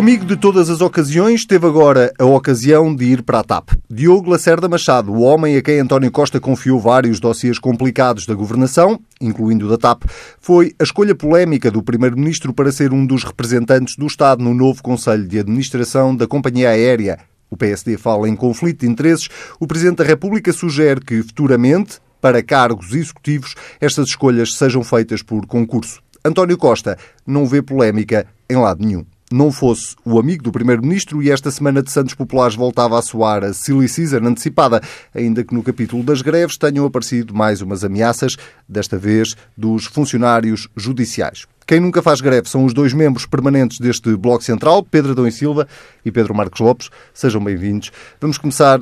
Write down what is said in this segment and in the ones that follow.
Amigo de todas as ocasiões teve agora a ocasião de ir para a TAP. Diogo Lacerda Machado, o homem a quem António Costa confiou vários dossiês complicados da governação, incluindo o da TAP, foi a escolha polémica do primeiro-ministro para ser um dos representantes do Estado no novo Conselho de Administração da Companhia Aérea. O PSD fala em conflito de interesses. O Presidente da República sugere que, futuramente, para cargos executivos, estas escolhas sejam feitas por concurso. António Costa não vê polémica em lado nenhum não fosse o amigo do Primeiro-Ministro e esta semana de Santos Populares voltava a soar a silly season antecipada, ainda que no capítulo das greves tenham aparecido mais umas ameaças, desta vez dos funcionários judiciais. Quem nunca faz greve são os dois membros permanentes deste Bloco Central, Pedro Adão e Silva e Pedro Marcos Lopes. Sejam bem-vindos. Vamos começar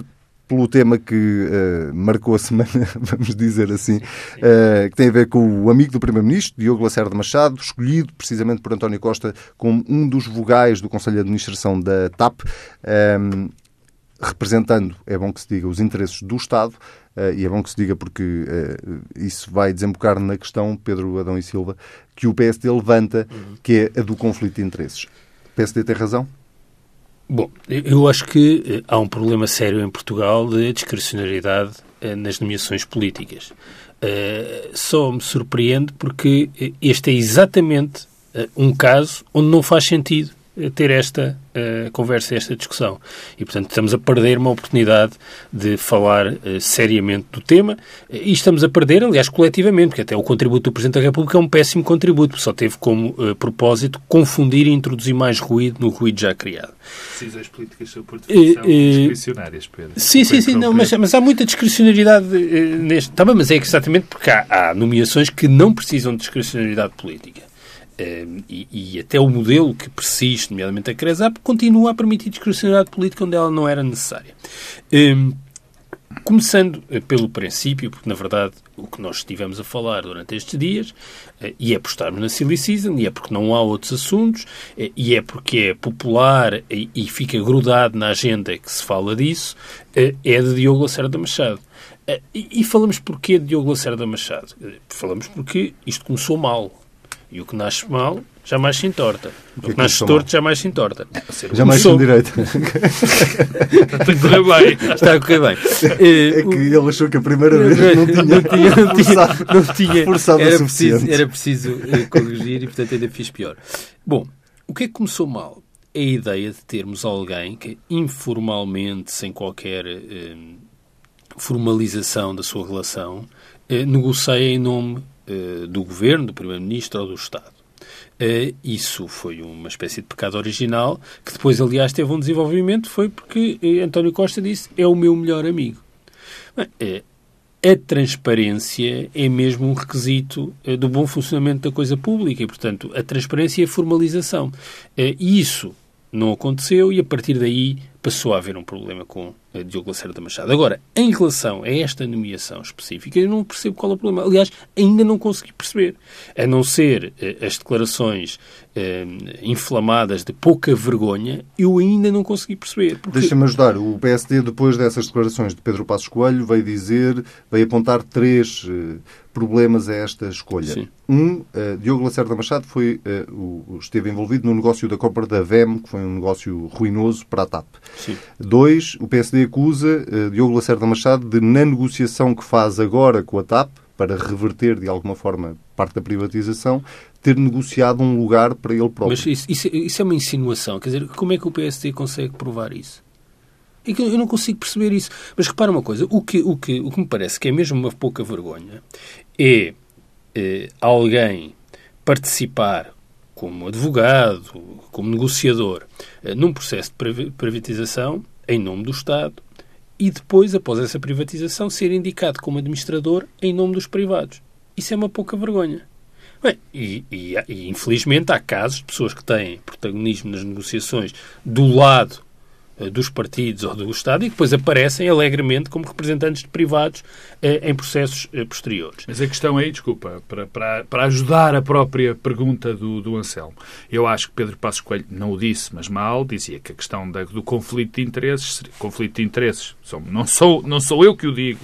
pelo tema que uh, marcou a semana, vamos dizer assim, uh, que tem a ver com o amigo do Primeiro-Ministro, Diogo Lacerda Machado, escolhido precisamente por António Costa como um dos vogais do Conselho de Administração da TAP, um, ehm, representando, é bom que se diga, os interesses do Estado, uh, e é bom que se diga porque isso vai desembocar na questão, Pedro Adão e Silva, que o PSD levanta, uhum. que é a do conflito de interesses. O PSD tem razão? Bom, eu acho que eh, há um problema sério em Portugal de discrecionalidade eh, nas nomeações políticas. Uh, só me surpreende porque este é exatamente um caso onde não faz sentido ter esta uh, conversa, esta discussão. E, portanto, estamos a perder uma oportunidade de falar uh, seriamente do tema e estamos a perder, aliás, coletivamente, porque até o contributo do Presidente da República é um péssimo contributo, só teve como uh, propósito confundir e introduzir mais ruído no ruído já criado. Decisões políticas são, por definição, discricionárias, Pedro. Sim, sim, sim, não, mas, mas há muita discricionariedade neste... Tá bem, mas é exatamente porque há, há nomeações que não precisam de discricionariedade política. Ehm, e, até o modelo que persiste, nomeadamente a CRESAP, continua a permitir discrecionalidade política onde ela não era necessária. Ehm, começando eh, pelo princípio, porque na verdade o que nós estivemos a falar durante estes dias, eh, e é por estarmos na Silly Season, e é porque não há outros assuntos, eh, e é porque é popular e fica grudado na agenda que se fala disso, é de Diogo Lacerda Machado. E falamos porquê de Diogo Lacerda Machado? Falamos porque isto começou mal. E o que nasce mal jamais se entorta. O que, que nasce torto jamais se entorta. Jamais se direito. Está a correr bem. Está a correr bem. É que ele achou que a primeira vez não tinha, não tinha, não tinha, não tinha forçado era preciso, era preciso eh, corrigir e, portanto, ainda fiz pior. Bom, o que é que começou mal? É a ideia de termos alguém que, informalmente, sem qualquer eh, formalização da sua relação, eh, negocia em nome eh, do governo, do primeiro-ministro ou do Estado. Uh, isso foi uma espécie de pecado original, que depois, aliás, teve um desenvolvimento, foi porque uh, António Costa disse é o meu melhor amigo. A transparência é mesmo um requisito do bom funcionamento da coisa pública e, portanto, a transparência é a formalização. E isso não aconteceu e, a partir daí, passou a haver um problema com a Diogo Lacerda Machado. Agora, em relação a esta nomeação específica, eu não percebo qual é o problema. Aliás, ainda não consegui perceber. A não ser eh, as declarações eh, inflamadas de pouca vergonha, eu ainda não consegui perceber. Porque... Deixa-me ajudar. O PSD, depois dessas declarações de Pedro Passos Coelho, veio dizer, veio apontar três eh, problemas a esta escolha. Sim. Um, Diogo Lacerda Machado foi, o, esteve envolvido no negócio da compra da VEM, que foi um negócio ruinoso para a TAP. Sim. Dois, o PSD acusa uh, Diogo Lacerda Machado de, na negociação que faz agora com a TAP, para reverter de alguma forma parte da privatização, ter negociado um lugar para ele próprio. Mas isso, isso, isso é uma insinuação. Quer dizer, como é que o PSD consegue provar isso? É eu não consigo perceber isso. Mas repara uma coisa, o que, o que, o que me parece que é mesmo uma pouca vergonha é eh, alguém participar como advogado, como negociador, eh, num processo de privatização em nome do Estado e depois, após essa privatização, ser indicado como administrador em nome dos privados. Isso é uma pouca vergonha. Bem, e, e, e, infelizmente há casos de pessoas que têm protagonismo nas negociações do lado dos partidos ou do Estado e depois aparecem alegremente como representantes de privados eh, em processos eh, posteriores. Mas a questão aí, desculpa, para, para, para ajudar a própria pergunta do, do Anselmo, eu acho que Pedro Passos Coelho não o disse, mas mal, dizia que a questão da, do conflito de interesses, conflito de interesses, não sou, não sou eu que o digo,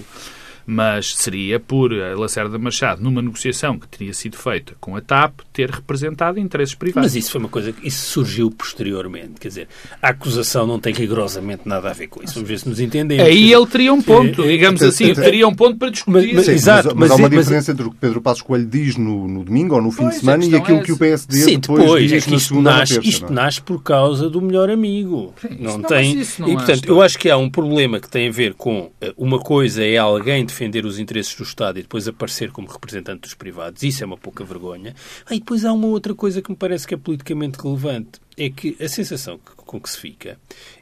mas seria por Lacerda Machado, numa negociação que teria sido feita com a TAP, ter representado interesses privados. Mas isso foi uma coisa que isso surgiu posteriormente. Quer dizer, a acusação não tem rigorosamente nada a ver com isso. Vamos ver se nos entendemos. Aí ele teria um ponto, é, digamos é, assim, é, teria um ponto para discutir. Mas, mas, Exato, mas, mas, há uma diferença entre o que Pedro Passos Coelho diz no, no domingo ou no fim pois, de semana e aquilo que o PSD Sim, depois, depois diz é na segunda nasce, terça, Isto nasce por causa do melhor amigo. Sim, não, não tem. Não e, portanto, eu acho que há um problema que tem a ver com uma coisa é alguém defender os interesses do Estado e depois aparecer como representante dos privados. Isso é uma pouca vergonha. Ah, e depois há uma outra coisa que me parece que é politicamente relevante. É que a sensação com que se fica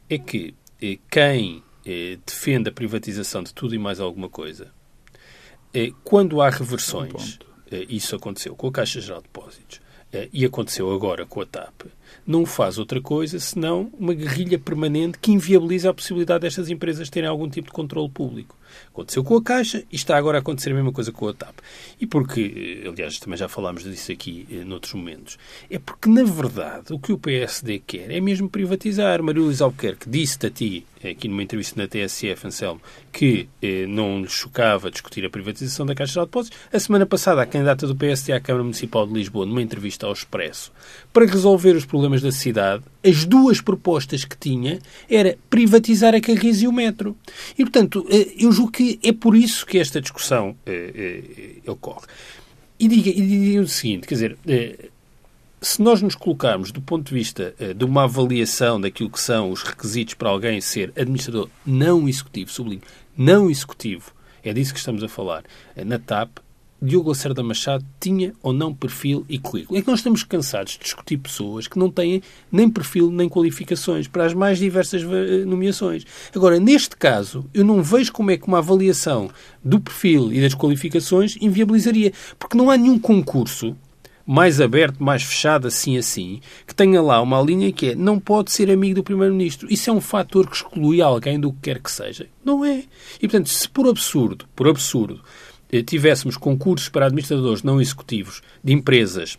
é que eh, quem eh, defende a privatização de tudo e mais alguma coisa, eh, quando há reversões, eh, isso aconteceu com a Caixa Geral de Depósitos eh, e aconteceu agora com a TAP, não faz outra coisa senão uma guerrilha permanente que inviabiliza a possibilidade destas empresas terem algum tipo de controle público. Aconteceu com a Caixa e está agora a acontecer a mesma coisa com a TAP. E porque, eh, aliás, também já falámos disso aqui eh, noutros momentos, é porque, na verdade, o que o PSD quer é mesmo privatizar. Maria Luísa Albuquerque disse-te a ti, aqui numa entrevista na TSF, Anselmo, que eh, não lhe chocava discutir a privatização da Caixa de Depósitos. A semana passada, a candidata do PSD à Câmara Municipal de Lisboa, numa entrevista ao Expresso, para resolver os problemas da cidade, as duas propostas que tinha era privatizar a Carris e o metro. E, portanto, eu julgo que é por isso que esta discussão eh, eh, ocorre. E diga, e diga o seguinte, quer dizer, eh, se nós nos colocarmos do ponto de vista eh, de uma avaliação daquilo que são os requisitos para alguém ser administrador não executivo, sublinho, não executivo, é disso que estamos a falar, eh, na TAP, Diogo Lacerda Machado tinha ou não perfil e currículo. É que nós estamos cansados de discutir pessoas que não têm nem perfil nem qualificações para as mais diversas eh, nomeações. Agora, neste caso, eu não vejo como é que uma avaliação do perfil e das qualificações inviabilizaria, porque não há nenhum concurso mais aberto, mais fechado, assim assim, que tenha lá uma linha que é não pode ser amigo do Primeiro-Ministro. Isso é um fator que exclui alguém do que quer que seja. Não é. E, portanto, se por absurdo, por absurdo, eh, tivéssemos concursos para administradores não executivos de empresas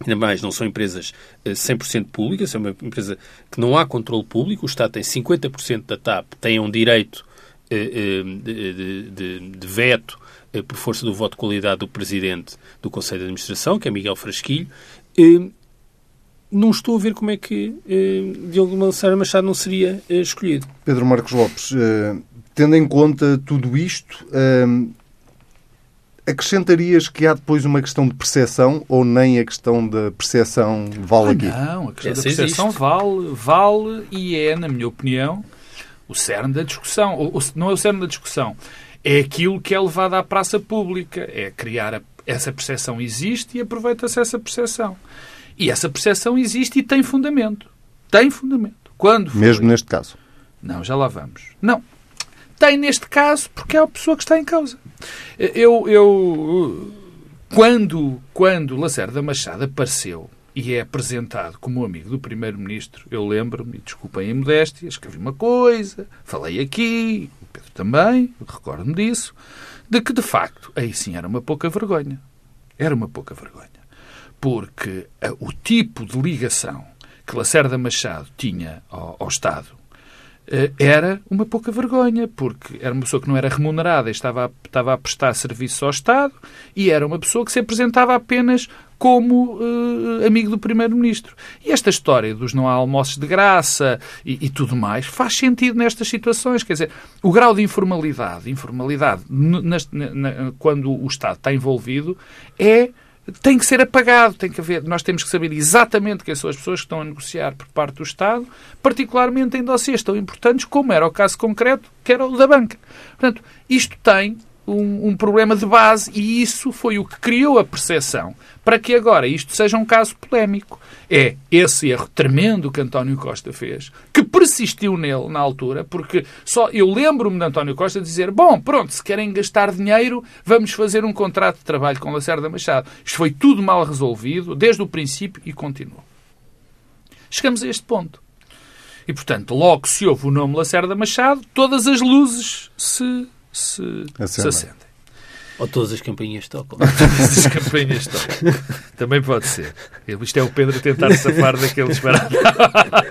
Ainda mais, não são empresas 100% eh, públicas, é uma empresa que não há controle público. O Estado tem 50% da TAP, tem um direito eh, de, de, de veto por força do voto de qualidade do Presidente do Conselho de Administração, que é Miguel Frasquilho. Não estou a ver como é que Diogo Mansara Machado não seria escolhido. Pedro Marcos Lopes, tendo em conta tudo isto, Acrescentarias que há depois uma questão de percepção ou nem a questão da percepção vale ah, aqui? Não, a questão Essa da percepção vale, vale e é, na minha opinião, o cerne da discussão. Ou, não é o cerne da discussão, é aquilo que é levado à praça pública. É criar a, essa percepção existe e aproveita-se essa percepção. E essa percepção existe e tem fundamento. Tem fundamento. Quando foi? Mesmo neste caso? Não, já lá vamos. Não, tem neste caso porque é a pessoa que está em causa. Eu, eu quando, quando Lacerda Machado apareceu e é apresentado como amigo do Primeiro-Ministro, eu lembro-me, desculpem a modéstia, escrevi uma coisa, falei aqui, também, recordo-me disso, de que, de facto, aí sim era uma pouca vergonha. Era uma pouca vergonha. Porque uh, o tipo de ligação que Lacerda Machado tinha ao, ao Estado eh, era uma pouca vergonha, porque era uma pessoa que não era remunerada, estava a, estava a prestar serviço ao Estado e era uma pessoa que se apresentava apenas como uh, amigo do Primeiro-Ministro. E esta história dos não há almoços de graça e, e, tudo mais faz sentido nestas situações. Quer dizer, o grau de informalidade, informalidade neste, na, quando o Estado está envolvido, é tem que ser apagado, tem que haver, nós temos que saber exatamente quem são as pessoas que estão a negociar por parte do Estado, particularmente em dossiês tão importantes como era o caso concreto, que era o da banca. Portanto, isto tem um, um, problema de base e isso foi o que criou a percepção para que agora isto seja um caso polémico. É esse erro tremendo que António Costa fez, que persistiu nele na altura, porque só eu lembro-me de António Costa dizer: bom, pronto, se querem gastar dinheiro, vamos fazer um contrato de trabalho com Lacerda Machado. Isto foi tudo mal resolvido desde o princípio e continuou. Chegamos a este ponto. E, portanto, logo se ouve o nome Lacerda Machado, todas as luzes se se, se acendem. Ou todas as campainhas tocam. todas as campainhas tocam. Também pode ser. Isto é o Pedro a tentar safar daquele disparate.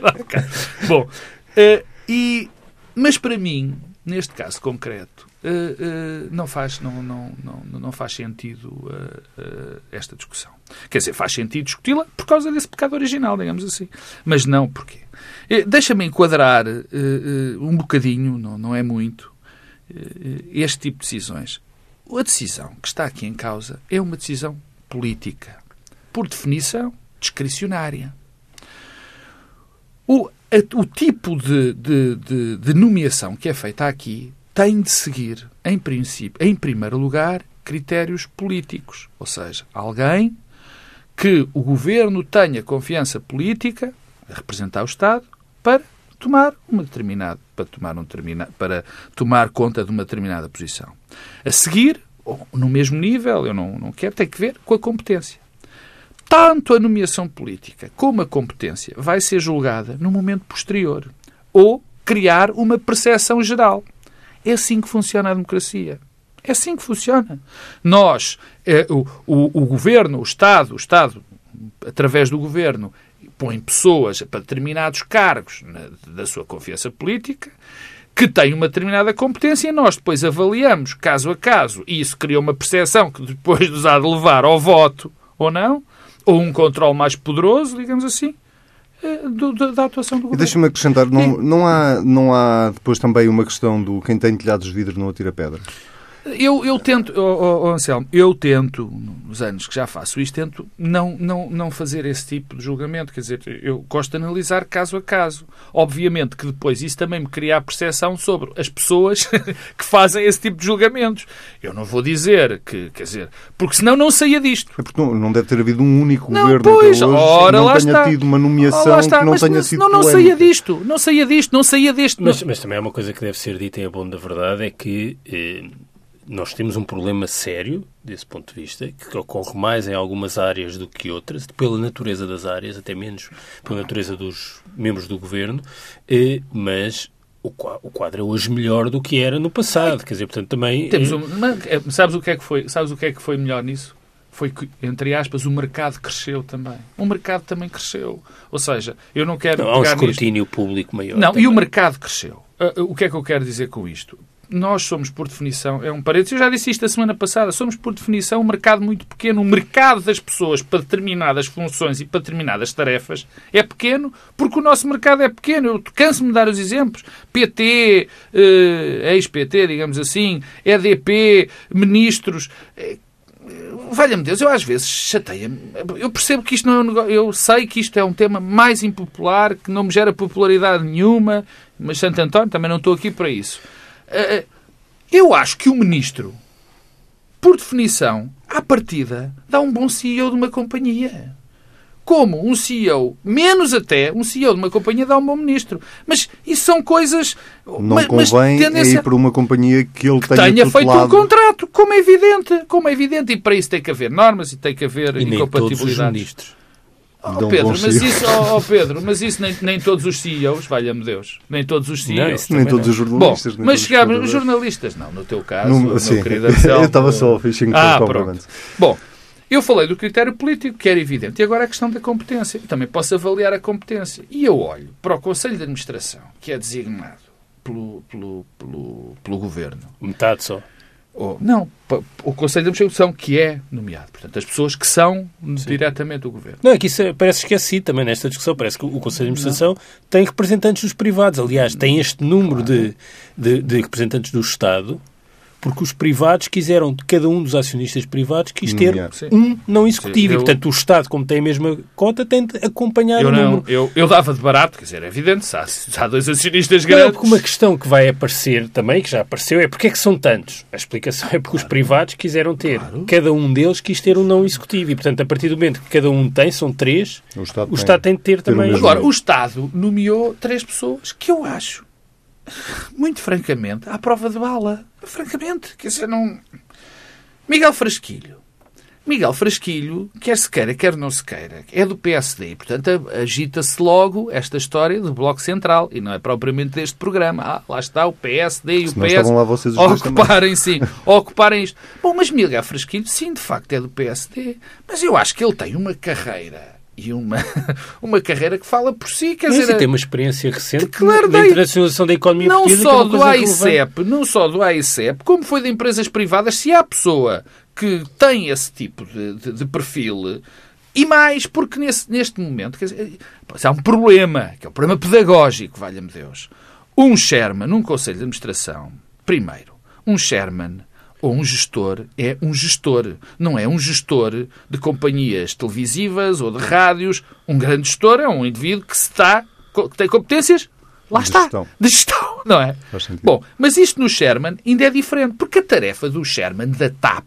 Bom, uh, e, mas para mim, neste caso concreto, uh, não, faz, não, não, não, não faz sentido esta discussão. Quer dizer, faz sentido discuti-la por causa desse pecado original, digamos assim. Mas não porquê. Deixa-me enquadrar um bocadinho, não, não é muito, este tipo de decisões. A decisão que está aqui em causa é uma decisão política. Por definição, discricionária. O, a, o tipo de, de, de, de nomeação que é feita aqui tem de seguir, em princípio, em primeiro lugar, critérios políticos. Ou seja, alguém que o governo tenha confiança política a representar o Estado para tomar uma determinada para tomar um determinado para tomar conta de uma determinada posição. A seguir, no mesmo nível, eu não, não quero, tem que ver com a competência. Tanto a nomeação política como a competência vai ser julgada no momento posterior ou criar uma percepção geral. É assim que funciona a democracia. É assim que funciona. Nós, é, o, o, o governo, o Estado, o Estado, através do governo, põe pessoas para determinados cargos na, da sua confiança política que têm uma determinada competência e nós depois avaliamos caso a caso e isso cria uma percepção que depois nos há de levar ao voto ou não, ou um controle mais poderoso, digamos assim, eh, do, da, da, atuação do governo. Deixa-me acrescentar, não, não, há, não há depois também uma questão do quem tem telhados de vidro não atira pedra? Eu, eu tento, oh, oh, Anselmo, eu tento, nos anos que já faço isto, tento não, não, não fazer esse tipo de julgamento. Quer dizer, eu gosto de analisar caso a caso. Obviamente que depois isso também me cria a percepção sobre as pessoas que fazem esse tipo de julgamentos. Eu não vou dizer que, quer dizer, porque senão não saía disto. É porque não, não deve ter havido um único não, governo pois, que hoje ora, não tenha está. tido uma nomeação está, que não mas tenha não, sido não, não saía disto, não saía disto, não saía disto. Mas, mas também há uma coisa que deve ser dita em abono da verdade, é que eh, nós temos um problema sério desse ponto de vista, que ocorre mais em algumas áreas do que outras, pela natureza das áreas, até menos pela natureza dos membros do governo, eh, mas o quadro é hoje melhor do que era no passado. Quer dizer, portanto, também. Temos um, é, sabes, o que é que foi, sabes o que é que foi melhor nisso? Foi que, entre aspas, o mercado cresceu também. O mercado também cresceu. Ou seja, eu não quero. Não, há um escrutínio nisto. público maior. Não, também. e o mercado cresceu. Uh, o que é que eu quero dizer com isto? Nós somos, por definição, é um parênteses, eu já disse isto a semana passada, somos, por definição, um mercado muito pequeno. O mercado das pessoas para determinadas funções e para determinadas tarefas é pequeno porque o nosso mercado é pequeno. Eu canso-me de dar os exemplos. PT, eh, ex-PT, digamos assim, EDP, ministros... Eh, Valha-me Deus, eu às vezes chateia-me. Eu percebo que isto não é um negócio. Eu sei que isto é um tema mais impopular, que não me gera popularidade nenhuma, mas Santo António também não estou aqui para isso. Eu acho que o ministro, por definição, à partida, dá um bom CEO de uma companhia. Como um CEO, menos até, um CEO de uma companhia dá um bom ministro. Mas isso são coisas. Não mas, convém mas tendência... ir para uma companhia que ele que tenha, tenha feito um contrato, como é evidente. Como é evidente. E para isso tem que haver normas e tem que haver E nem todos os incompatibilidades. Oh, Pedro, mas isso, oh, oh, Pedro, mas isso nem, nem todos os CEOs, valha-me Deus, nem todos os CEOs. Não, isso Nem todos não. os Bom, jornalistas. nem mas todos os jornalistas, não, no teu caso, Não, meu sim. querido Anselmo. Eu estava só fishing for Ah, compliments. Bom, eu falei do critério político, que era evidente, e agora a questão da competência. Eu também posso avaliar a competência. E eu olho para o Conselho de Administração, que é designado pelo, pelo, pelo, pelo Governo, Metade só. Ou, não, o Conselho de Administração, que é nomeado. Portanto, as pessoas que são diretamente o Governo. Não, é que isso é- parece esquecido também nesta discussão. Parece que o Conselho de Administração tem representantes dos privados. Aliás, tem este número de, de, de representantes do Estado porque os privados quiseram, de cada um dos acionistas privados, quis ter um não executivo. Sim, eu- E, portanto, o Estado, como tem a mesma cota, tem de acompanhar Eu, o não, número. eu, eu dava de barato, quer dizer, é evidente, se há, se há dois acionistas Não, grandes. porque uma questão que vai aparecer também, que já apareceu, é porque é que são tantos? A explicação é porque os privados quiseram ter, cada um deles quis ter um não executivo. E, portanto, a partir do momento que cada um tem, são três, O Estado o Estado tem de ter ter também. Agora, o Estado nomeou três pessoas que eu acho, muito francamente, à prova de bala. Francamente, quer dizer, não. Miguel Frasquilho. Miguel Frasquilho, quer se queira, quer não se queira, é do PSD. E, portanto, agita-se logo esta história do Bloco Central. E não é propriamente deste programa. Ah, lá está o PSD e o PS lá vocês ocuparem, sim, ocuparem isto. Bom, mas Miguel Frasquilho, sim, de facto é do PSD. Mas eu acho que ele tem uma carreira e uma, uma carreira que fala por si. Quer Mas dizer, tem uma experiência recente claro, da internacionalização da economia não portuguesa. só que é do AICEP, não só do AICEP, como foi de empresas privadas, se há pessoa que tem esse tipo de, de, de perfil, e mais, porque nesse, neste momento quer dizer, há um problema, que é um problema pedagógico, valha-me Deus. Um Sherman, num Conselho de Administração, primeiro, um Sherman ou um gestor é um gestor. Não é um gestor de companhias televisivas ou de rádios. Um grande gestor é um indivíduo que está, que tem competências Lá de está. Gestão. De gestão, não é? Bom, mas isto no Sherman ainda é diferente, porque a tarefa do Sherman, da TAP,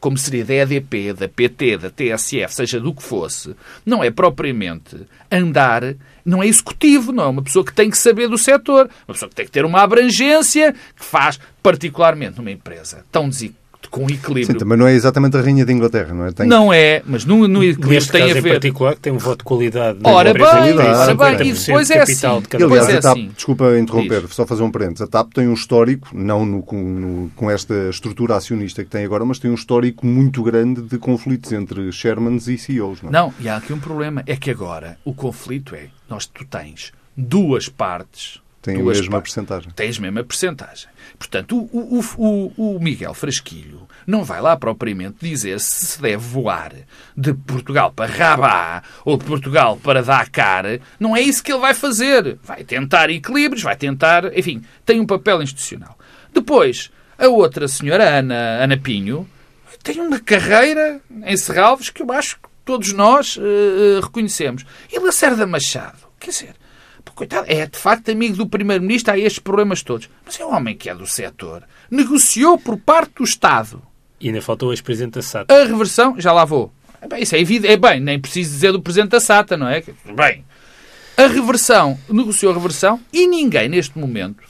como seria da EDP, da PT, da TSF, seja do que fosse, não é propriamente andar, não é executivo, não é uma pessoa que tem que saber do setor, uma pessoa que tem que ter uma abrangência que faz, particularmente numa empresa tão desequilibrada com equilíbrio. Sim, também não é exatamente a Rainha de Inglaterra, não é? Tem... Não é, mas no, no equilíbrio Neste tem caso a ver. em particular, que tem um voto de qualidade. Ora empresa bem, ora bem, e 50% depois de é assim. de cada E, aliás, Pois é a TAP, assim. desculpa interromper, Diz. só fazer um parênteses. A TAP tem um histórico, não no- com, no- com esta estrutura acionista que tem agora, mas tem um histórico muito grande de conflitos entre Shermans e CEOs. Não é? Não, e há aqui um problema. É que agora o conflito é, nós tu tens duas partes. Tem a mesma partes. percentagem. Tens a mesma percentagem. Portanto, o, o, o, o Miguel Frasquilho não vai lá propriamente dizer se se deve voar de Portugal para Rabat ou de Portugal para Dakar. Não é isso que ele vai fazer. Vai tentar equilíbrios, vai tentar... Enfim, tem um papel institucional. Depois, a outra senhora, Ana, Ana Pinho, tem uma carreira em Serralves que eu acho que todos nós eh, reconhecemos. E Lacerda Machado, quer dizer, coitado, é de facto amigo do Primeiro-Ministro, há estes problemas todos. Mas é um homem que é do setor. Negociou por parte do Estado E ainda faltou o ex-presidente da SAT. a reversão, já lá vou. É bem, isso é evidente. É bem, nem preciso dizer do Presidente da SATA, não é? Bem, a reversão, negociou a reversão e ninguém neste momento,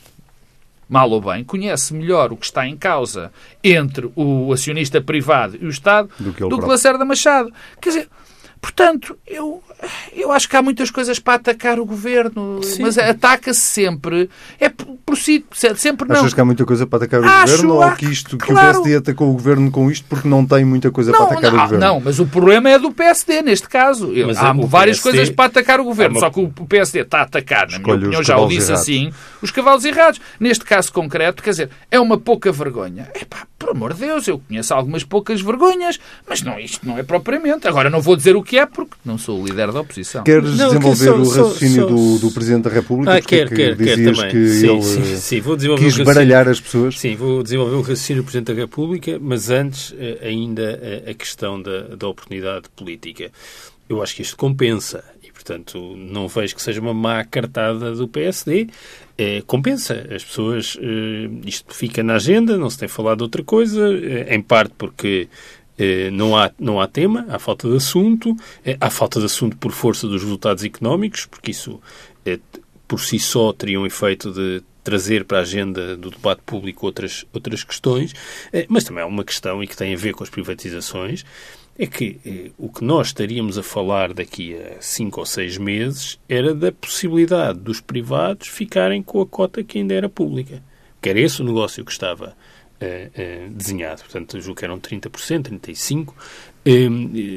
mal ou bem, conhece melhor o que está em causa entre o acionista privado e o Estado Do do que próprio. Lacerda Machado. Quer dizer, portanto, eu, eu acho que há muitas coisas para atacar o governo, Sim. mas ataca-se sempre. É por, si, sempre não. Achas que há muita coisa para atacar o Acho, governo ou há- que, isto, que claro. o PSD atacou o governo com isto porque não tem muita coisa Não, para atacar o não, governo? não, mas o problema é do PSD neste caso. Eu- Mas há o várias PSD coisas para atacar o governo, há uma- só que o PSD está a atacar, na minha opinião, já o disse errados. assim, os cavalos errados. Neste caso concreto, quer dizer, é uma pouca vergonha. Epá, por amor de Deus, eu conheço algumas poucas vergonhas, mas não, isto não é propriamente. Agora não vou dizer o que é porque não sou o líder da oposição. Queres Não, desenvolver que só- o raciocínio só- do, do Presidente da República? Ah, quer, que quer, quer também. que sim, ele sim, sim, vou desenvolver quis baralhar as pessoas? Sim, vou desenvolver o raciocínio do Presidente da República, mas antes eh, ainda eh, a questão da, da oportunidade política. Eu acho que isto compensa portanto, não vejo que seja uma má cartada do PSD. Eh, compensa. As pessoas, eh, isto fica na agenda, não se tem falado outra coisa, eh, em parte porque eh, não há, não há tema, há falta de assunto, há falta de assunto por força dos resultados económicos, porque isso por si só teria um efeito de trazer para a agenda do debate público outras, outras questões, eh, mas também há uma questão e que tem a ver com as privatizações, é que eh, o que nós estaríamos a falar daqui a cinco ou seis meses era da possibilidade dos privados ficarem com a cota que ainda era pública. Que era esse o negócio que estava eh, eh, desenhado. Portanto, julgo que eram 30%, 35% eh,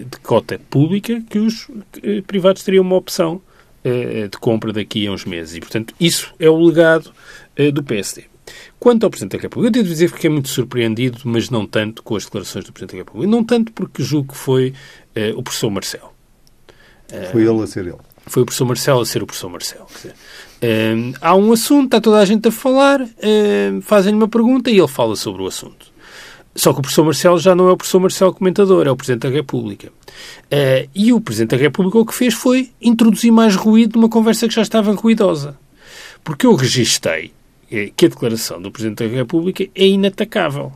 de cota pública que os eh, privados teriam uma opção de compra daqui a uns meses. E, portanto, isso é o legado eh, do PSD. Quanto ao Presidente da República, eu devo dizer que fiquei muito surpreendido, mas não tanto com as declarações do Presidente da República. Não tanto porque julgo que foi eh, o professor Marcelo. Foi ele a ser ele. Foi o professor Marcelo a ser o professor Marcelo. Eh, há um assunto, está toda a gente a falar, eh, fazem-lhe uma pergunta e ele fala sobre o assunto. Só que o professor Marcelo já não é o professor Marcelo comentador, é o Presidente da República. Eh, e o Presidente da República o que fez foi introduzir mais ruído numa conversa que já estava ruidosa. Porque eu registrei eh, que a declaração do Presidente da República é inatacável.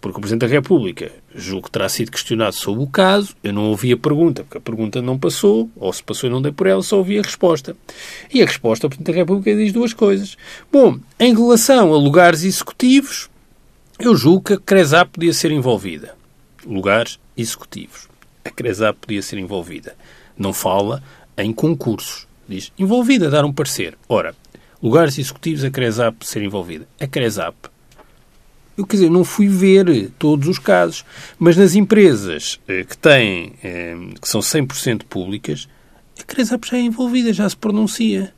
Porque o Presidente da República julgo que terá sido questionado sobre o caso, eu não ouvi a pergunta, porque a pergunta não passou, ou se passou e não dei por ela, só ouvi a resposta. E a resposta do Presidente da República diz duas coisas. Bom, em relação a lugares executivos, eu julgo que a CRESAP podia ser envolvida. Lugares executivos. A CRESAP podia ser envolvida. Não fala em concursos. Diz envolvida, dar um parecer. Ora, lugares executivos, a CRESAP ser envolvida. A CRESAP Eu, quer dizer, não fui ver todos os casos, mas nas empresas eh, que têm, eh, que são 100% públicas, a Cresap já é envolvida, já se pronuncia.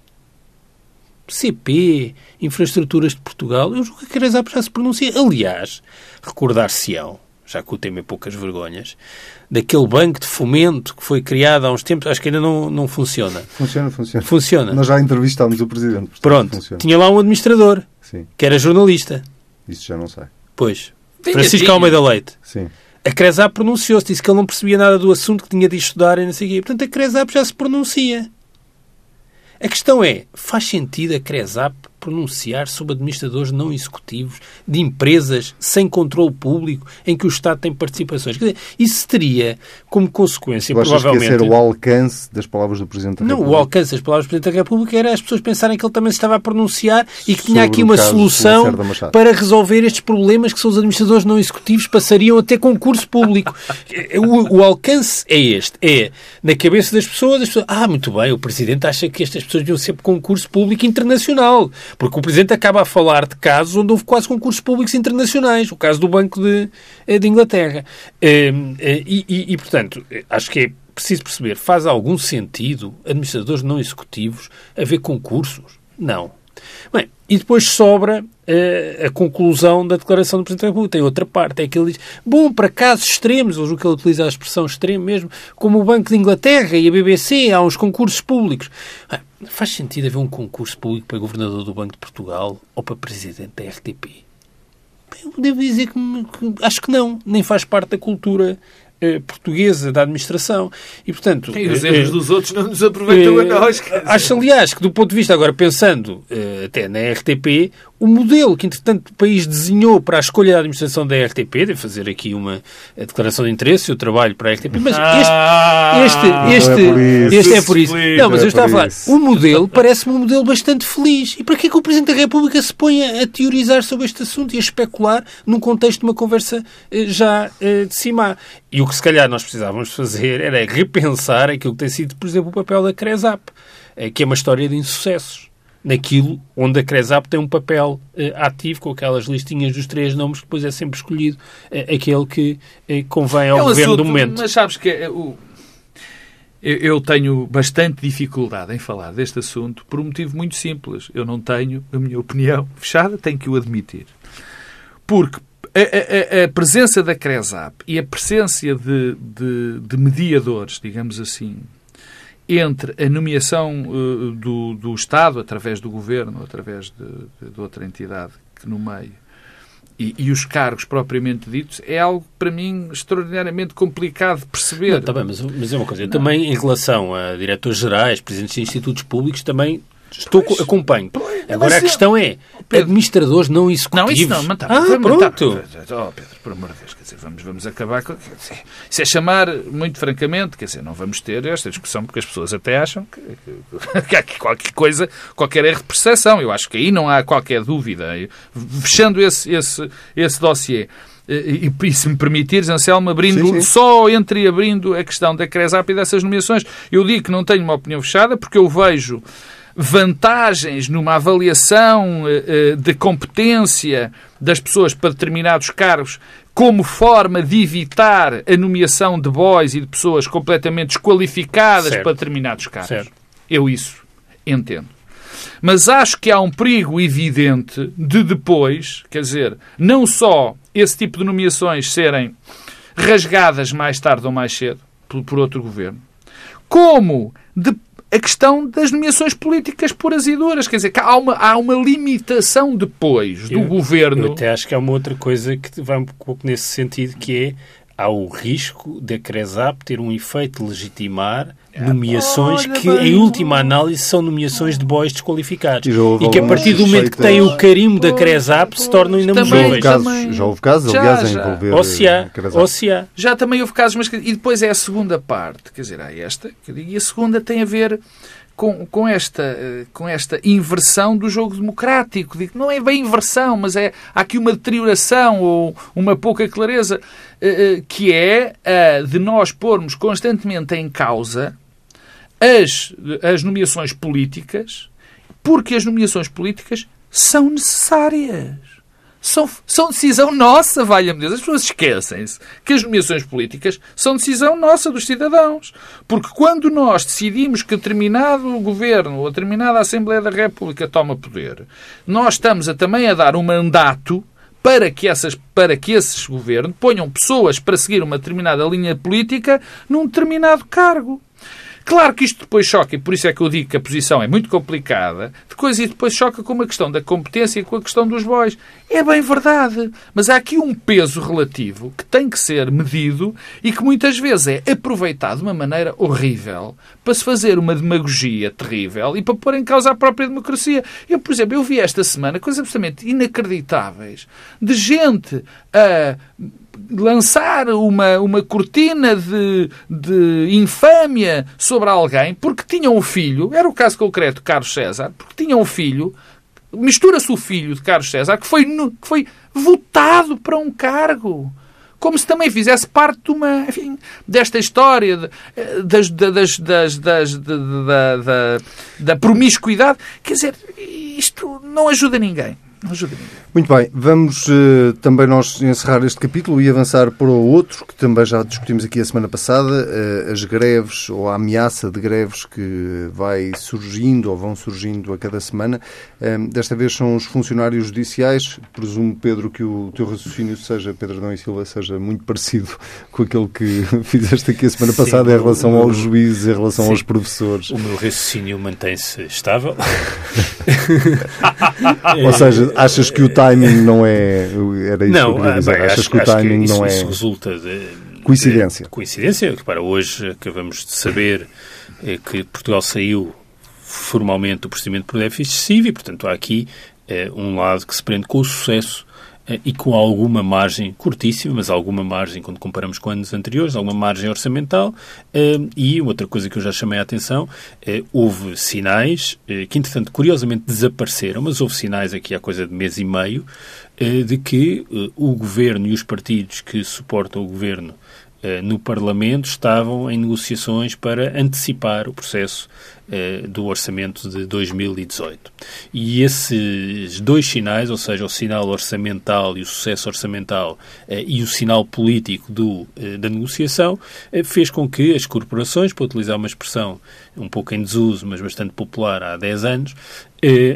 CP, Infraestruturas de Portugal, eu julgo que a Cresap já se pronuncia. Aliás, recordar-se-ão, já que o tema é poucas vergonhas, daquele banco de fomento que foi criado há uns tempos, acho que ainda não, não funciona. Funciona, funciona. Funciona. Nós já entrevistámos o Presidente. portanto, Pronto, Funciona. tinha lá um administrador, Sim, que era jornalista. isso já não sei. Pois, Tinha, Francisco tinha. Almeida Leite. Sim. A Cresap pronunciou-se, disse que ele não percebia nada do assunto que tinha de estudar e não sei o quê. Portanto, a Cresap já se pronuncia. A questão é, faz sentido a Cresap pronunciar sobre administradores não executivos de empresas sem controle público em que o Estado tem participações? Quer dizer, isso teria como consequência, Tu achas que ia provavelmente... ser o alcance das palavras do Presidente da Não, República? o alcance das palavras do Presidente da República era as pessoas pensarem que ele também se estava a pronunciar e que tinha Sobre aqui uma solução para resolver estes problemas que são os administradores não executivos passariam a ter concurso público. o, o alcance é este. É, na cabeça das pessoas, as pessoas, ah, muito bem, o Presidente acha que estas pessoas deviam ser concurso público internacional. Porque o Presidente acaba a falar de casos onde houve quase concursos públicos internacionais. O caso do Banco de, eh, de Inglaterra. Eh, eh, E, e, e, portanto, eh, acho que é preciso perceber, faz algum sentido administradores não executivos haver concursos? Não. Bem, e depois sobra a conclusão da declaração do Presidente da República. Tem outra parte, é que ele diz, bom, para casos extremos, ou que ele utiliza a expressão extremo mesmo, como o Banco de Inglaterra e a BBC, há uns concursos públicos. Ah, faz sentido haver um concurso público para Governador do Banco de Portugal ou para Presidente da RTP? Eu devo dizer que, que acho que não, nem faz parte da cultura eh, portuguesa da administração. E, portanto... E os eh, erros eh, dos outros não nos aproveitam a nós. Acho, aliás, que do ponto de vista, agora pensando até na RTP, o modelo que, entretanto, o país desenhou para a escolha da administração da RTP, devo fazer aqui uma eh, declaração de interesse, eu trabalho para a RTP, mas Ah, este, este, é por isso. este é por isso. Não, mas eu estava a falar, o modelo parece-me um modelo bastante feliz. E para que é que o Presidente da República se põe a, a teorizar sobre este assunto e a especular num contexto de uma conversa eh, já eh, de cima? E o que se calhar nós precisávamos fazer era repensar aquilo que tem sido, por exemplo, o papel da Cresap, que é uma história de insucessos. Naquilo onde a Cresap tem um papel eh, ativo, com aquelas listinhas dos três nomes, que depois é sempre escolhido eh, aquele que eh, convém ao É um governo do assunto, momento. Mas sabes que é, o- eu, eu tenho bastante dificuldade em falar deste assunto por um motivo muito simples. Eu não tenho a minha opinião fechada, tenho que o admitir. Porque a, a- a presença da CRESAP e a presença de, de- de mediadores, digamos assim, entre a nomeação eh, do, do Estado, através do Governo, através de, de outra entidade que nomeia, e, e os cargos propriamente ditos, é algo, para mim, extraordinariamente complicado de perceber. Não, tá bem, mas, mas é uma coisa. Também, em relação a diretores gerais, presidentes de institutos públicos, também estou, co- acompanho. Agora, a eu- questão é, Pedro- administradores não executivos... Não, isso não, mas tá, ah, pronto. tá, oh, Pedro, por amor de Deus, quer dizer, vamos, vamos acabar com. dizer, Isso é chamar, muito francamente, quer dizer, não vamos ter esta discussão porque as pessoas até acham que, que- que há aqui qualquer coisa, qualquer erro de percepção. Eu acho que aí não há qualquer dúvida. Eu- Fechando esse, esse, esse dossiê. E, e, e se me permitires, Anselmo, abrindo, Sim, sim. só entre abrindo a questão da CRESAP e dessas nomeações, eu digo que não tenho uma opinião fechada porque eu vejo vantagens numa avaliação eh, eh, de competência das pessoas para determinados cargos como forma de evitar a nomeação de boys e de pessoas completamente desqualificadas Certo. para determinados cargos. Certo. Eu isso entendo. Mas acho que há um perigo evidente de depois, quer dizer, não só esse tipo de nomeações serem rasgadas mais tarde ou mais cedo por, por outro governo, como de- a questão das nomeações políticas puras e duras. Quer dizer, que há uma, há uma limitação depois do Eu- governo. Eu até acho que há uma outra coisa que vai um pouco nesse sentido, que é há o risco da Cresap ter um efeito de legitimar nomeações olha que, bem, em última análise, são nomeações de boys desqualificados. E E que a partir do momento que têm o carimbo da Cresap se tornam Também- Já houve inamovíveis. casos, já houve casos Já, aliás, a já. envolver Ou se há, eh, ou se há. Já também houve casos, mas... E depois é a segunda parte. Quer dizer, há esta, que eu digo, e a segunda tem a ver com, com, esta, eh, com esta inversão do jogo democrático. Digo, não é bem inversão, mas é, há aqui uma deterioração ou uma pouca clareza, eh, que é a de nós pormos constantemente em causa as, as nomeações políticas, porque as nomeações políticas são necessárias. são, são decisão nossa, valha-me Deus. As pessoas esquecem-se que as nomeações políticas são decisão nossa, dos cidadãos. Porque quando nós decidimos que determinado governo ou determinada Assembleia da República toma poder, nós estamos a, também a dar um mandato para que, essas, para que esses governos ponham pessoas para seguir uma determinada linha política num determinado cargo. Claro que isto depois choca, e por isso é que eu digo que a posição é muito complicada, depois, e depois choca com a questão da competência e com a questão dos bois. É bem verdade, mas há aqui um peso relativo que tem que ser medido e que muitas vezes é aproveitado de uma maneira horrível para se fazer uma demagogia terrível e para pôr em causa a própria democracia. Eu, por exemplo, eu vi esta semana coisas absolutamente inacreditáveis de gente a lançar uma, uma cortina de, de infâmia sobre alguém porque tinham um filho, era o caso concreto de Carlos César, porque tinham um filho, mistura-se o filho de Carlos César, que foi, que foi votado para um cargo como se também fizesse parte de uma, enfim, desta história de, das, das, das, das, da, da, da promiscuidade. Quer dizer, isto não ajuda ninguém. Muito bem, vamos uh, também nós encerrar este capítulo e avançar para o outro, que também já discutimos aqui a semana passada, uh, as greves ou a ameaça de greves que vai surgindo ou vão surgindo a cada semana. Uh, desta vez são os funcionários judiciais. Presumo, Pedro, que o teu raciocínio seja, Pedro Dão e Silva, seja muito parecido com aquele que fizeste aqui a semana Sim, passada em relação aos juízes, em relação Sim. aos professores. O meu raciocínio mantém-se estável. ou seja, achas que o timing não é. Era isso não, que eu queria dizer. Bem, Achas acho, que o timing que isso, não é. Isso resulta de. Coincidência. De coincidência, que para hoje acabamos de saber é que Portugal saiu formalmente do procedimento por déficit excessivo e, portanto, há aqui é, um lado que se prende com o sucesso e com alguma margem curtíssima, mas alguma margem quando comparamos com anos anteriores, alguma margem orçamental. Eh, e outra coisa que eu já chamei a atenção, eh, houve sinais que, entretanto, curiosamente desapareceram, mas houve sinais aqui há coisa de mês e meio de que o governo e os partidos que suportam o governo eh, no Parlamento estavam em negociações para antecipar o processo eh, do orçamento de 2018. E esses dois sinais, ou seja, o sinal orçamental e o sucesso orçamental eh, e o sinal político do, da negociação, fez com que as corporações, para utilizar uma expressão um pouco em desuso, mas bastante popular há 10 anos,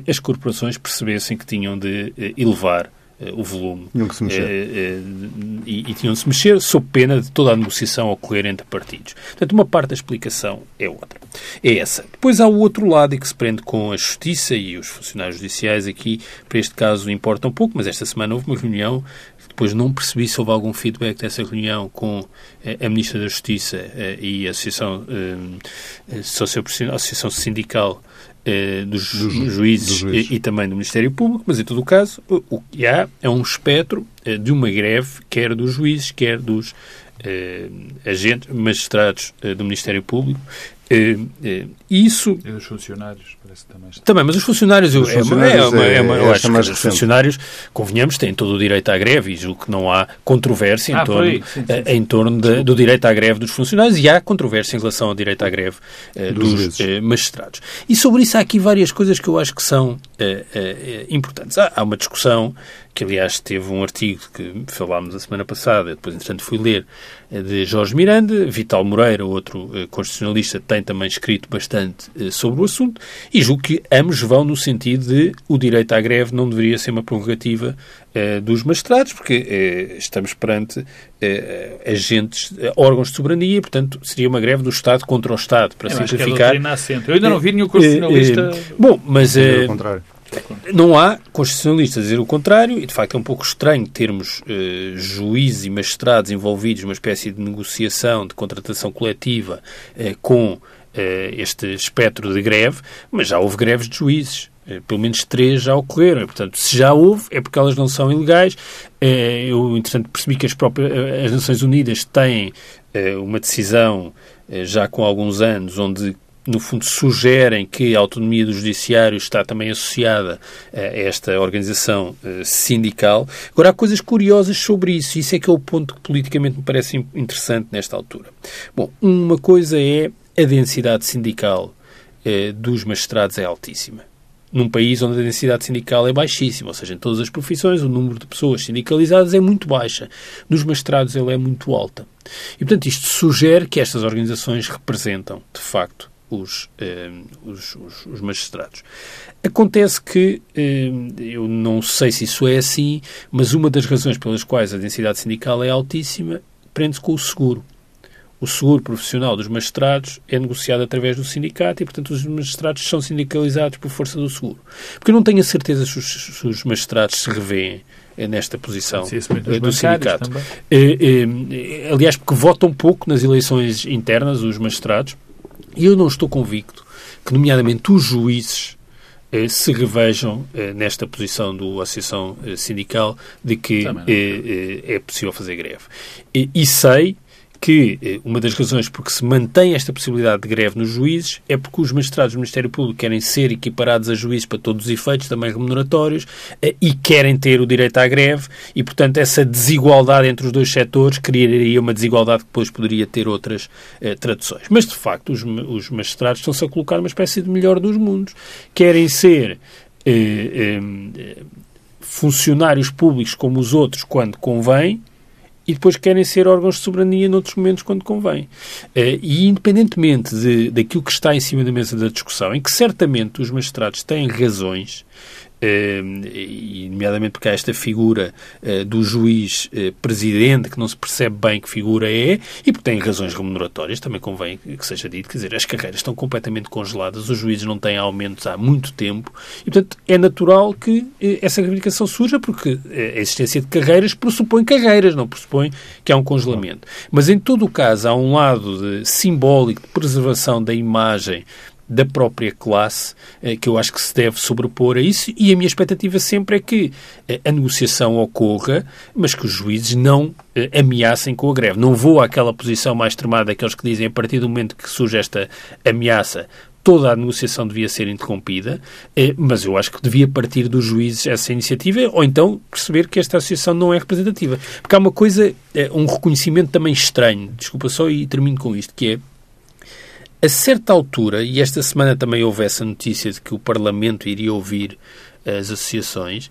as corporações percebessem que tinham de elevar eh, o volume. Tinham que se mexer. Eh, eh, e, e tinham de se mexer sob pena de toda a negociação ocorrer entre partidos. Portanto, uma parte da explicação é outra. É essa. Depois há o outro lado e que se prende com a Justiça e os funcionários judiciais aqui, para este caso, importa um pouco, mas esta semana houve uma reunião depois não percebi se houve algum feedback dessa reunião com a Ministra da Justiça e a Associação, a Associação Sindical eh, dos, juízes dos e, e, também do Ministério Público, mas em todo o caso o que há é um espectro eh, de uma greve, quer dos juízes, quer dos eh, agentes, magistrados eh, do Ministério Público. Eh, eh, isso... E dos funcionários, parece também. Também, mas os funcionários, os funcionários é, uma, é, uma, é, eu acho que os funcionários, convenhamos, têm todo o direito à greve e julgo que não há controvérsia em ah, torno, sim, sim, sim. em torno de, do direito à greve dos funcionários e há controvérsia em relação ao direito à greve dos, dos magistrados. E sobre isso há aqui várias coisas que eu acho que são importantes. Há, há uma discussão que aliás teve um artigo que falámos a semana passada, depois entretanto fui ler, eh, de Jorge Miranda, Vital Moreira, outro eh, constitucionalista, tem também escrito bastante eh, sobre o assunto, e julgo que ambos vão no sentido de o direito à greve não deveria ser uma prerrogativa dos magistrados, porque estamos perante agentes, órgãos de soberania, portanto seria uma greve do Estado contra o Estado, para Eu simplificar. Eu ainda não vi nenhum constitucionalista. Bom, mas. É, contrário. Não há constitucionalistas a dizer o contrário, e de facto é um pouco estranho termos uh, juízes e magistrados envolvidos numa espécie de negociação, de contratação coletiva uh, com uh, este espectro de greve, mas já houve greves de juízes. Pelo menos três já ocorreram. Portanto, se já houve, é porque elas não são ilegais. Eu, entretanto, percebi que as próprias as Nações Unidas têm uma decisão já com alguns anos, onde no fundo, sugerem que a autonomia do judiciário está também associada a esta organização eh, sindical. Agora, há coisas curiosas sobre isso, e isso é que é o ponto que politicamente me parece interessante nesta altura. Bom, uma coisa é a densidade sindical eh, dos magistrados é altíssima num país onde a densidade sindical é baixíssima, ou seja, em todas as profissões o número de pessoas sindicalizadas é muito baixa. Nos mestrados ela é muito alta. E, portanto, isto sugere que estas organizações representam, de facto, os, eh, os, os, os, magistrados. Acontece que, eh, eu não sei se isso é assim, mas uma das razões pelas quais a densidade sindical é altíssima prende-se com o seguro. O seguro profissional dos magistrados é negociado através do sindicato e, portanto, os magistrados são sindicalizados por força do seguro. Porque eu não tenho a certeza se os, se os magistrados se revêem eh, nesta posição eh, do sindicato. Eh, aliás, porque votam pouco nas eleições internas, os magistrados, e eu não estou convicto que, nomeadamente, os juízes se revejam nesta posição do Associação Sindical de que é possível fazer greve. E sei que eh, uma das razões por que se mantém esta possibilidade de greve nos juízes é porque os magistrados do Ministério Público querem ser equiparados a juízes para todos os efeitos, também remuneratórios, eh, e querem ter o direito à greve, e, portanto, essa desigualdade entre os dois setores criaria uma desigualdade que depois poderia ter outras eh, traduções. Mas, de facto, os, os magistrados estão-se a colocar numa espécie de melhor dos mundos. Querem ser eh, eh, funcionários públicos como os outros quando convém, e depois querem ser órgãos de soberania noutros momentos quando convém. Eh, e independentemente de, daquilo que está em cima da mesa da discussão, em que certamente os magistrados têm razões, e nomeadamente porque há esta figura eh, do juiz eh, presidente que não se percebe bem que figura é e porque tem razões remuneratórias, também convém que seja dito, quer dizer, as carreiras estão completamente congeladas, os juízes não têm aumentos há muito tempo e, portanto, é natural que eh, essa reivindicação surja porque a existência de carreiras pressupõe carreiras, não pressupõe que há um congelamento. Mas, em todo o caso, há um lado de, simbólico de preservação da imagem da própria classe, eh, que eu acho que se deve sobrepor a isso, e a minha expectativa sempre é que eh, a negociação ocorra, mas que os juízes não eh, ameacem com a greve. Não vou àquela posição mais extremada daqueles que dizem a partir do momento que surge esta ameaça, toda a negociação devia ser interrompida, mas eu acho que devia partir dos juízes essa iniciativa, ou então perceber que esta associação não é representativa. Porque há uma coisa, um reconhecimento também estranho, desculpa só e termino com isto, que é a certa altura, e esta semana também houve essa notícia de que o Parlamento iria ouvir as associações,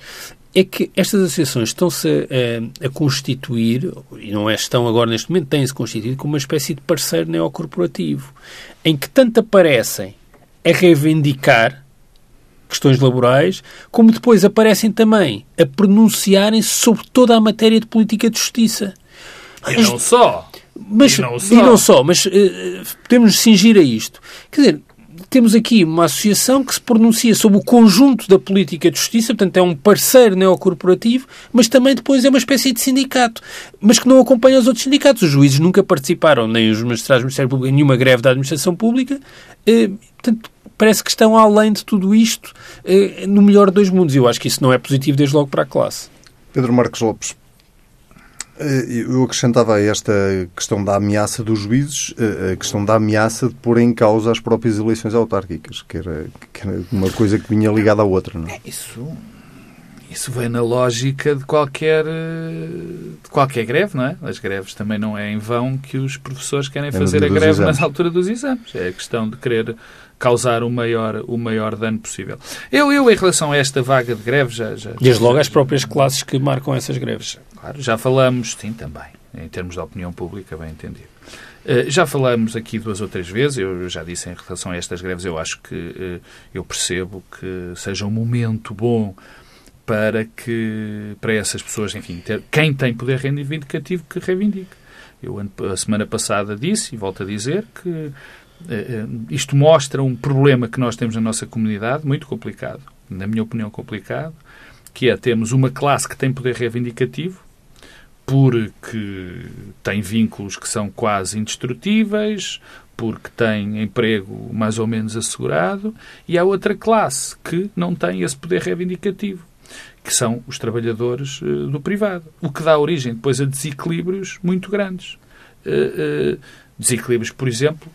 é que estas associações estão-se a, a, constituir, e não é, estão agora neste momento, têm-se constituído como uma espécie de parceiro neocorporativo, em que tanto aparecem a reivindicar questões laborais, como depois aparecem também a pronunciarem-se sobre toda a matéria de política de justiça. E não só. Mas, e não só, e não só mas uh, podemos nos cingir a isto. Quer dizer, temos aqui uma associação que se pronuncia sobre o conjunto da política de justiça, portanto é um parceiro neocorporativo, mas também depois é uma espécie de sindicato, mas que não acompanha os outros sindicatos. Os juízes nunca participaram, nem os magistrados do Ministério Público, em nenhuma greve da administração pública. Uh, portanto, parece que estão além de tudo isto uh, no melhor dos mundos. Eu acho que isso não é positivo desde logo para a classe. Pedro Marcos Lopes, eh, eu acrescentava a esta questão da ameaça dos juízes, eh, a questão da ameaça de pôr em causa as próprias eleições autárquicas, que era, que era uma coisa que vinha ligada à outra. Não é? é isso, isso vem na lógica de qualquer, de qualquer greve, não é? As greves também não é em vão que os professores querem é fazer a greve na altura dos exames. É a questão de querer causar o maior, o maior dano possível. Eu, eu, em relação a esta vaga de greves, já... já Desde logo as próprias classes que marcam essas greves. Claro, já falamos, sim, também, em termos de opinião pública, bem entendido. Uh, já falamos aqui duas ou três vezes, eu já disse em relação a estas greves, eu acho que uh, eu percebo que seja um momento bom para que para essas pessoas, enfim, ter, quem tem poder reivindicativo que reivindique. Eu a semana passada disse e volto a dizer que uh, isto mostra um problema que nós temos na nossa comunidade, muito complicado, na minha opinião complicado, que é termos uma classe que tem poder reivindicativo, porque tem vínculos que são quase indestrutíveis, porque tem emprego mais ou menos assegurado, e há outra classe que não tem esse poder reivindicativo, que são os trabalhadores uh, do privado, o que dá origem depois a desequilíbrios muito grandes. Uh, uh, desequilíbrios, por exemplo,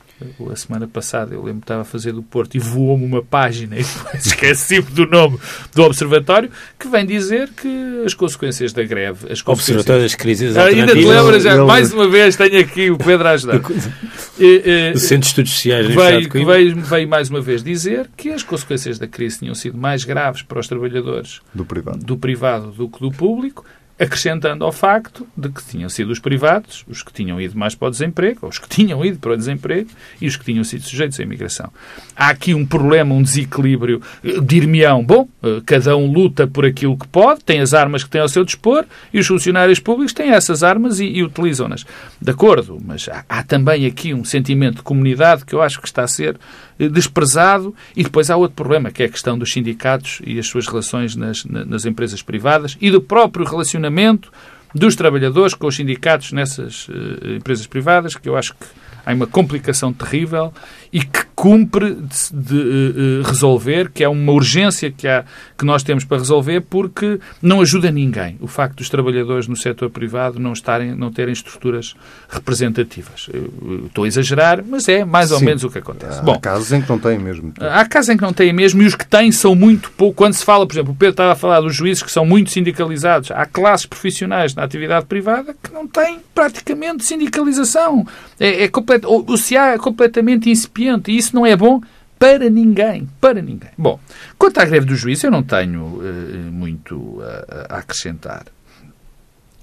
A semana passada eu lembro que estava a fazer do Porto e voou-me uma página e esqueci-me do nome do Observatório que vem dizer que as consequências da greve. As Observatório das crises ah, Ainda te lembras? Já, mais uma vez tenho aqui o Pedro a ajudar. Do Centro de Estudos Sociais veio, veio, veio mais uma vez dizer que as consequências da crise tinham sido mais graves para os trabalhadores do privado do, privado do que do público acrescentando ao facto de que tinham sido os privados os que tinham ido mais para o desemprego, os que tinham ido para o desemprego e os que tinham sido sujeitos à imigração. Há aqui um problema, um desequilíbrio. Dir-me-ão, bom, eh, cada um luta por aquilo que pode, tem as armas que tem ao seu dispor e os funcionários públicos têm essas armas e, e utilizam-nas. De acordo, mas há, há também aqui um sentimento de comunidade que eu acho que está a ser eh, desprezado. E depois há outro problema, que é a questão dos sindicatos e as suas relações nas, nas empresas privadas e do próprio relacionamento dos trabalhadores com os sindicatos nessas uh, empresas privadas, que eu acho que há uma complicação terrível e que cumpre de, de uh, resolver, que é uma urgência que, há, que nós temos para resolver, porque não ajuda ninguém o facto dos trabalhadores no setor privado não, estarem, não terem estruturas representativas. Eu, estou a exagerar, mas é mais ou Sim. menos o que acontece. Há Bom, casos em que não têm mesmo. Há casos em que não têm mesmo e os que têm são muito pouco. Quando se fala, por exemplo, o Pedro estava a falar dos juízes que são muito sindicalizados, há classes profissionais na atividade privada que não têm praticamente sindicalização. É, é complet... O CA é completamente incipiente e isso não é bom para ninguém. Para ninguém. Bom, quanto à greve do juiz, eu não tenho uh, muito a, a acrescentar.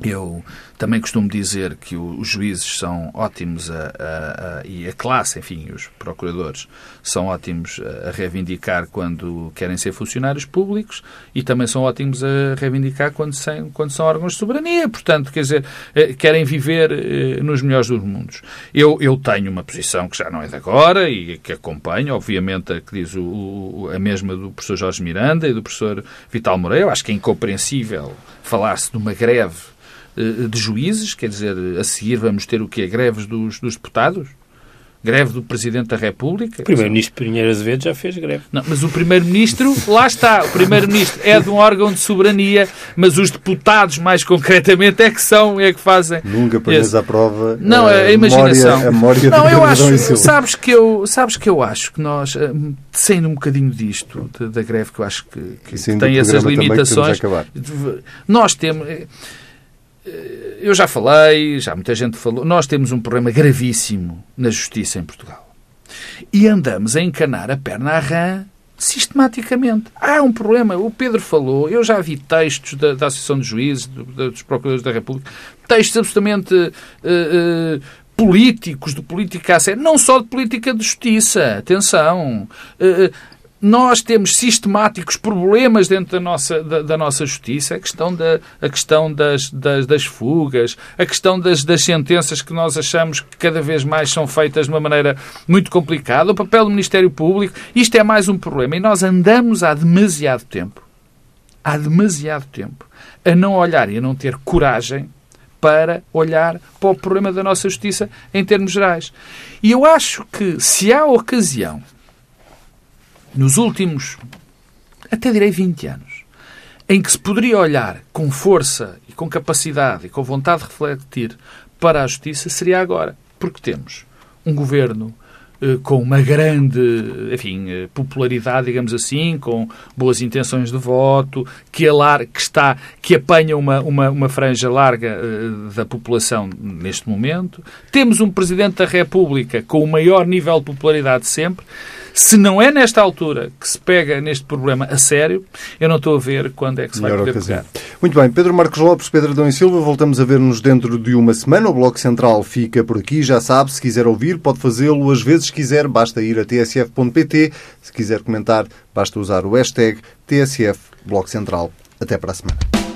Eu também costumo dizer que os juízes são ótimos a, a, a, e a classe, enfim, os procuradores, são ótimos a, reivindicar quando querem ser funcionários públicos e também são ótimos a reivindicar quando, sem, quando são órgãos de soberania. Portanto, quer dizer, eh, querem viver eh, nos melhores dos mundos. Eu, eu tenho uma posição que já não é de agora e que acompanho, obviamente, a que diz o, a mesma do professor Jorge Miranda e do professor Vital Moreira. Eu acho que é incompreensível falar-se de uma greve de juízes, quer dizer, a seguir vamos ter o quê? Greves dos, dos deputados? Greve do Presidente da República? O Primeiro-Ministro Pinheiro Azevedo já fez greve. Não, mas o Primeiro-Ministro, lá está, o Primeiro-Ministro é de um órgão de soberania, mas os deputados, mais concretamente, é que são, é que fazem. Nunca pões à prova não, a, a imaginação. Memória, a memória não, eu acho, sabes que eu, sabes que eu acho que nós, eh, sendo um bocadinho disto, da greve, que eu acho que, que tem essas limitações, nós temos eu já falei, já muita gente falou, nós temos um problema gravíssimo na justiça em Portugal. E andamos a encanar a perna à rã sistematicamente. Há um problema, o Pedro falou, eu já vi textos da, da Associação de Juízes, do, dos Procuradores da República, textos absolutamente uh, uh, políticos, de política a sério, não só de política de justiça, atenção. Uh, nós temos sistemáticos problemas dentro da nossa, da, da nossa justiça, a questão, da, a questão das, das, das fugas, a questão das, das sentenças que nós achamos que cada vez mais são feitas de uma maneira muito complicada, o papel do Ministério Público, isto é mais um problema. E nós andamos há demasiado tempo, há demasiado tempo, a não olhar e a não ter coragem para olhar para o problema da nossa justiça em termos gerais. E eu acho que se há ocasião nos últimos, até direi 20 anos, em que se poderia olhar com força e com capacidade e com vontade de refletir para a justiça, seria agora. Porque temos um governo eh, com uma grande enfim, eh, popularidade, digamos assim, com boas intenções de voto, que, alar, que, está, que apanha uma, uma, uma franja larga uh, da população neste momento. Temos um Presidente da República com o maior nível de popularidade sempre. Se não é nesta altura que se pega neste problema a sério, eu não estou a ver quando é que se vai poder ocasião. pegar. Muito bem, Pedro Marcos Lopes, Pedro Adão e Silva, voltamos a ver-nos dentro de uma semana. O Bloco Central fica por aqui, já sabe, se quiser ouvir, pode fazê-lo às vezes quiser, basta ir a tsf.pt. Se quiser comentar, basta usar o hashtag TSF Bloco Central. Até para a semana.